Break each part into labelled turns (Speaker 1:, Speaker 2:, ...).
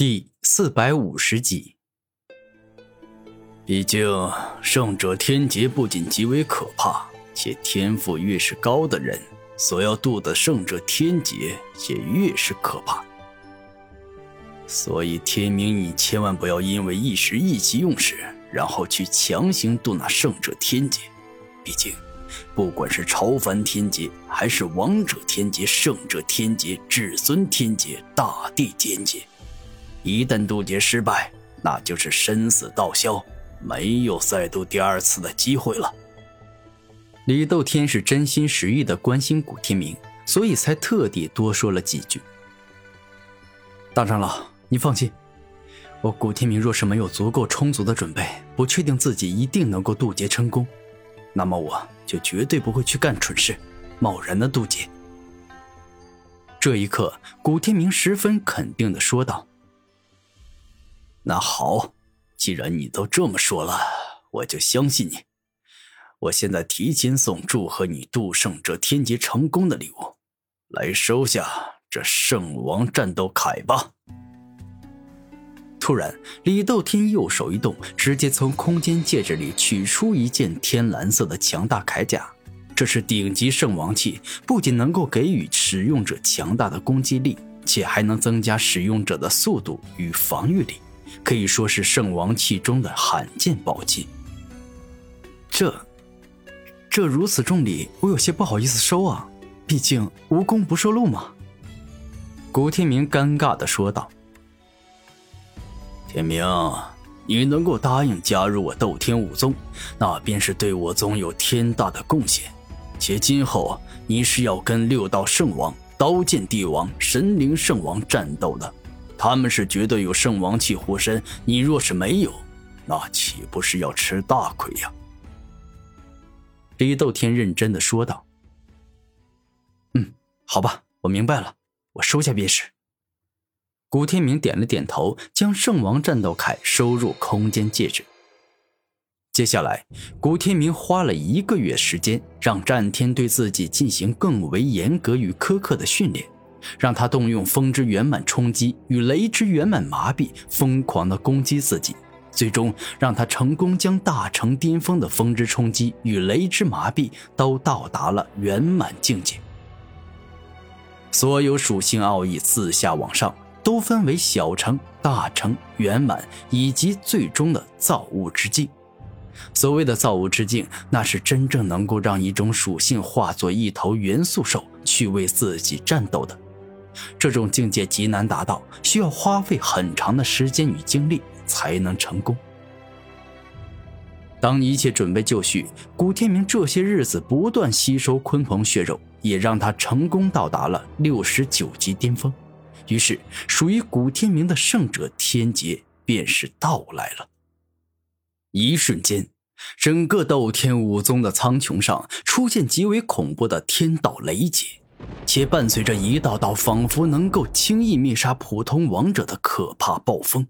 Speaker 1: 第四百五十集。
Speaker 2: 毕竟，圣者天劫不仅极为可怕，且天赋越是高的人，所要渡的圣者天劫也越是可怕。所以，天明，你千万不要因为一时意气用事，然后去强行渡那圣者天劫。毕竟，不管是超凡天劫，还是王者天劫、圣者天劫、至尊天劫、大地天劫。一旦渡劫失败，那就是生死道消，没有再渡第二次的机会了。
Speaker 1: 李斗天是真心实意的关心古天明，所以才特地多说了几句。大长老，你放心，我古天明若是没有足够充足的准备，不确定自己一定能够渡劫成功，那么我就绝对不会去干蠢事，贸然的渡劫。这一刻，古天明十分肯定的说道。
Speaker 2: 那好，既然你都这么说了，我就相信你。我现在提前送祝贺你渡圣者天劫成功的礼物，来收下这圣王战斗铠吧。
Speaker 1: 突然，李斗天右手一动，直接从空间戒指里取出一件天蓝色的强大铠甲。这是顶级圣王器，不仅能够给予使用者强大的攻击力，且还能增加使用者的速度与防御力。可以说是圣王器中的罕见宝器。这，这如此重礼，我有些不好意思收啊。毕竟无功不受禄嘛。古天明尴尬的说道：“
Speaker 2: 天明，你能够答应加入我斗天武宗，那便是对我宗有天大的贡献。且今后你是要跟六道圣王、刀剑帝王、神灵圣王战斗的。”他们是绝对有圣王气护身，你若是没有，那岂不是要吃大亏呀？
Speaker 1: 李斗天认真的说道。嗯，好吧，我明白了，我收下便是。古天明点了点头，将圣王战斗铠收入空间戒指。接下来，古天明花了一个月时间，让战天对自己进行更为严格与苛刻的训练。让他动用风之圆满冲击与雷之圆满麻痹，疯狂的攻击自己，最终让他成功将大成巅峰的风之冲击与雷之麻痹都到达了圆满境界。所有属性奥义自下往上都分为小成、大成、圆满以及最终的造物之境。所谓的造物之境，那是真正能够让一种属性化作一头元素兽去为自己战斗的。这种境界极难达到，需要花费很长的时间与精力才能成功。当一切准备就绪，古天明这些日子不断吸收鲲鹏血肉，也让他成功到达了六十九级巅峰。于是，属于古天明的圣者天劫便是到来了。一瞬间，整个斗天武宗的苍穹上出现极为恐怖的天道雷劫。且伴随着一道道仿佛能够轻易灭杀普通王者的可怕暴风。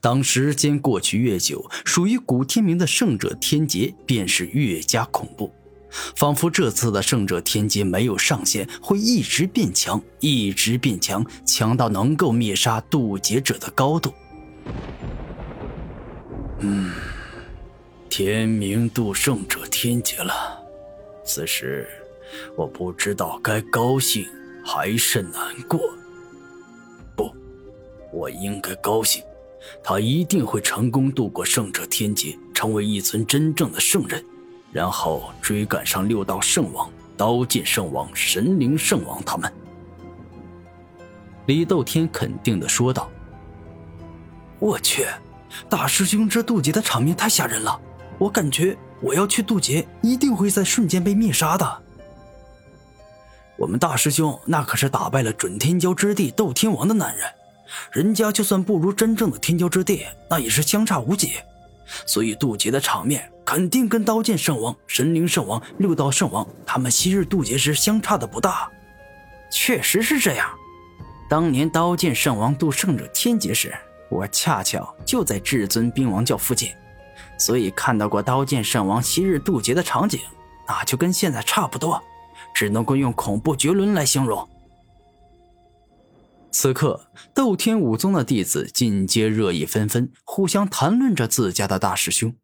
Speaker 1: 当时间过去越久，属于古天明的圣者天劫便是越加恐怖，仿佛这次的圣者天劫没有上限，会一直变强，一直变强，强到能够灭杀渡劫者的高度。
Speaker 2: 嗯，天明渡圣者天劫了，此时。我不知道该高兴还是难过。不，我应该高兴，他一定会成功度过圣者天劫，成为一尊真正的圣人，然后追赶上六道圣王、刀剑圣王、神灵圣王他们。
Speaker 1: 李斗天肯定的说道：“
Speaker 3: 我去，大师兄这渡劫的场面太吓人了，我感觉我要去渡劫，一定会在瞬间被灭杀的。”我们大师兄那可是打败了准天骄之地斗天王的男人，人家就算不如真正的天骄之地，那也是相差无几。所以渡劫的场面肯定跟刀剑圣王、神灵圣王、六道圣王他们昔日渡劫时相差的不大。
Speaker 4: 确实是这样。当年刀剑圣王渡圣者天劫时，我恰巧就在至尊兵王教附近，所以看到过刀剑圣王昔日渡劫的场景，那就跟现在差不多。只能够用恐怖绝伦来形容。
Speaker 1: 此刻，斗天武宗的弟子尽皆热议纷纷，互相谈论着自家的大师兄。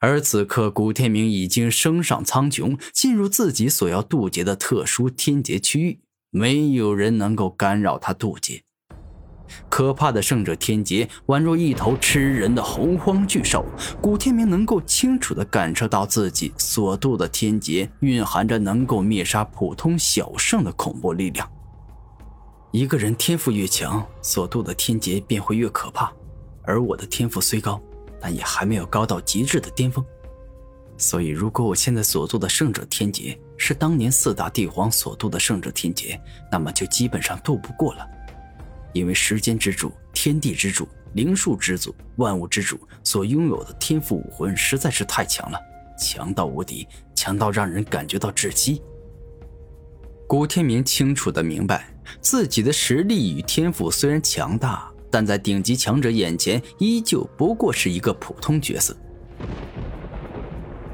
Speaker 1: 而此刻，古天明已经升上苍穹，进入自己所要渡劫的特殊天劫区域，没有人能够干扰他渡劫。可怕的圣者天劫宛若一头吃人的洪荒巨兽，古天明能够清楚地感受到自己所渡的天劫蕴含着能够灭杀普通小圣的恐怖力量。一个人天赋越强，所渡的天劫便会越可怕。而我的天赋虽高，但也还没有高到极致的巅峰。所以，如果我现在所渡的圣者天劫是当年四大帝皇所渡的圣者天劫，那么就基本上渡不过了。因为时间之主、天地之主、灵术之祖、万物之主所拥有的天赋武魂实在是太强了，强到无敌，强到让人感觉到窒息。古天明清楚的明白。自己的实力与天赋虽然强大，但在顶级强者眼前依旧不过是一个普通角色。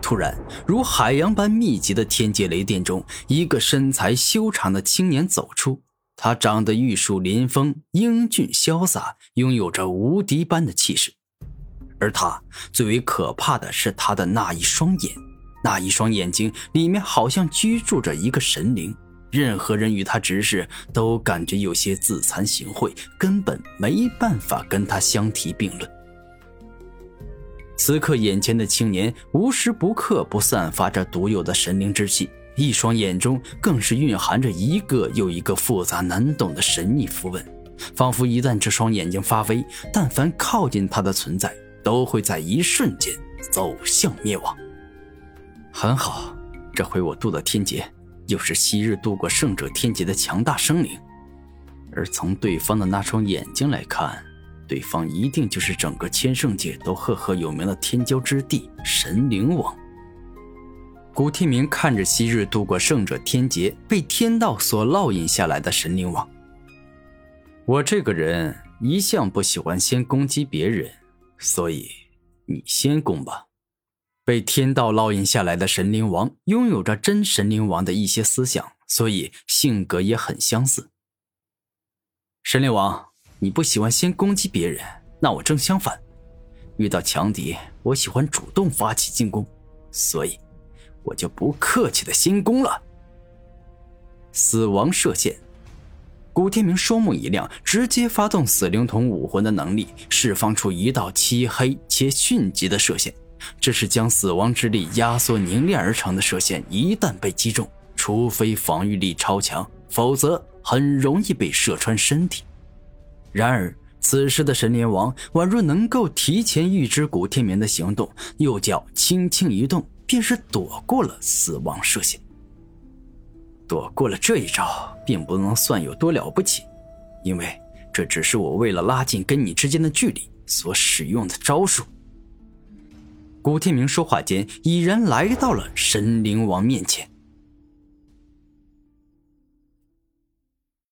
Speaker 1: 突然，如海洋般密集的天界雷电中，一个身材修长的青年走出。他长得玉树临风，英俊潇洒，拥有着无敌般的气势。而他最为可怕的是他的那一双眼，那一双眼睛里面好像居住着一个神灵。任何人与他直视，都感觉有些自惭形秽，根本没办法跟他相提并论。此刻，眼前的青年无时不刻不散发着独有的神灵之气，一双眼中更是蕴含着一个又一个复杂难懂的神秘符文，仿佛一旦这双眼睛发威，但凡靠近他的存在，都会在一瞬间走向灭亡。很好，这回我渡了天劫。又是昔日渡过圣者天劫的强大生灵，而从对方的那双眼睛来看，对方一定就是整个千圣界都赫赫有名的天骄之地神灵王。古天明看着昔日度过圣者天劫、被天道所烙印下来的神灵王，我这个人一向不喜欢先攻击别人，所以你先攻吧。被天道烙印下来的神灵王，拥有着真神灵王的一些思想，所以性格也很相似。神灵王，你不喜欢先攻击别人，那我正相反，遇到强敌，我喜欢主动发起进攻，所以我就不客气的先攻了。死亡射线，古天明双目一亮，直接发动死灵瞳武魂的能力，释放出一道漆黑且迅疾的射线。这是将死亡之力压缩凝练而成的射线，一旦被击中，除非防御力超强，否则很容易被射穿身体。然而，此时的神灵王宛若能够提前预知古天明的行动，右脚轻轻一动，便是躲过了死亡射线。躲过了这一招，并不能算有多了不起，因为这只是我为了拉近跟你之间的距离所使用的招数。古天明说话间，已然来到了神灵王面前。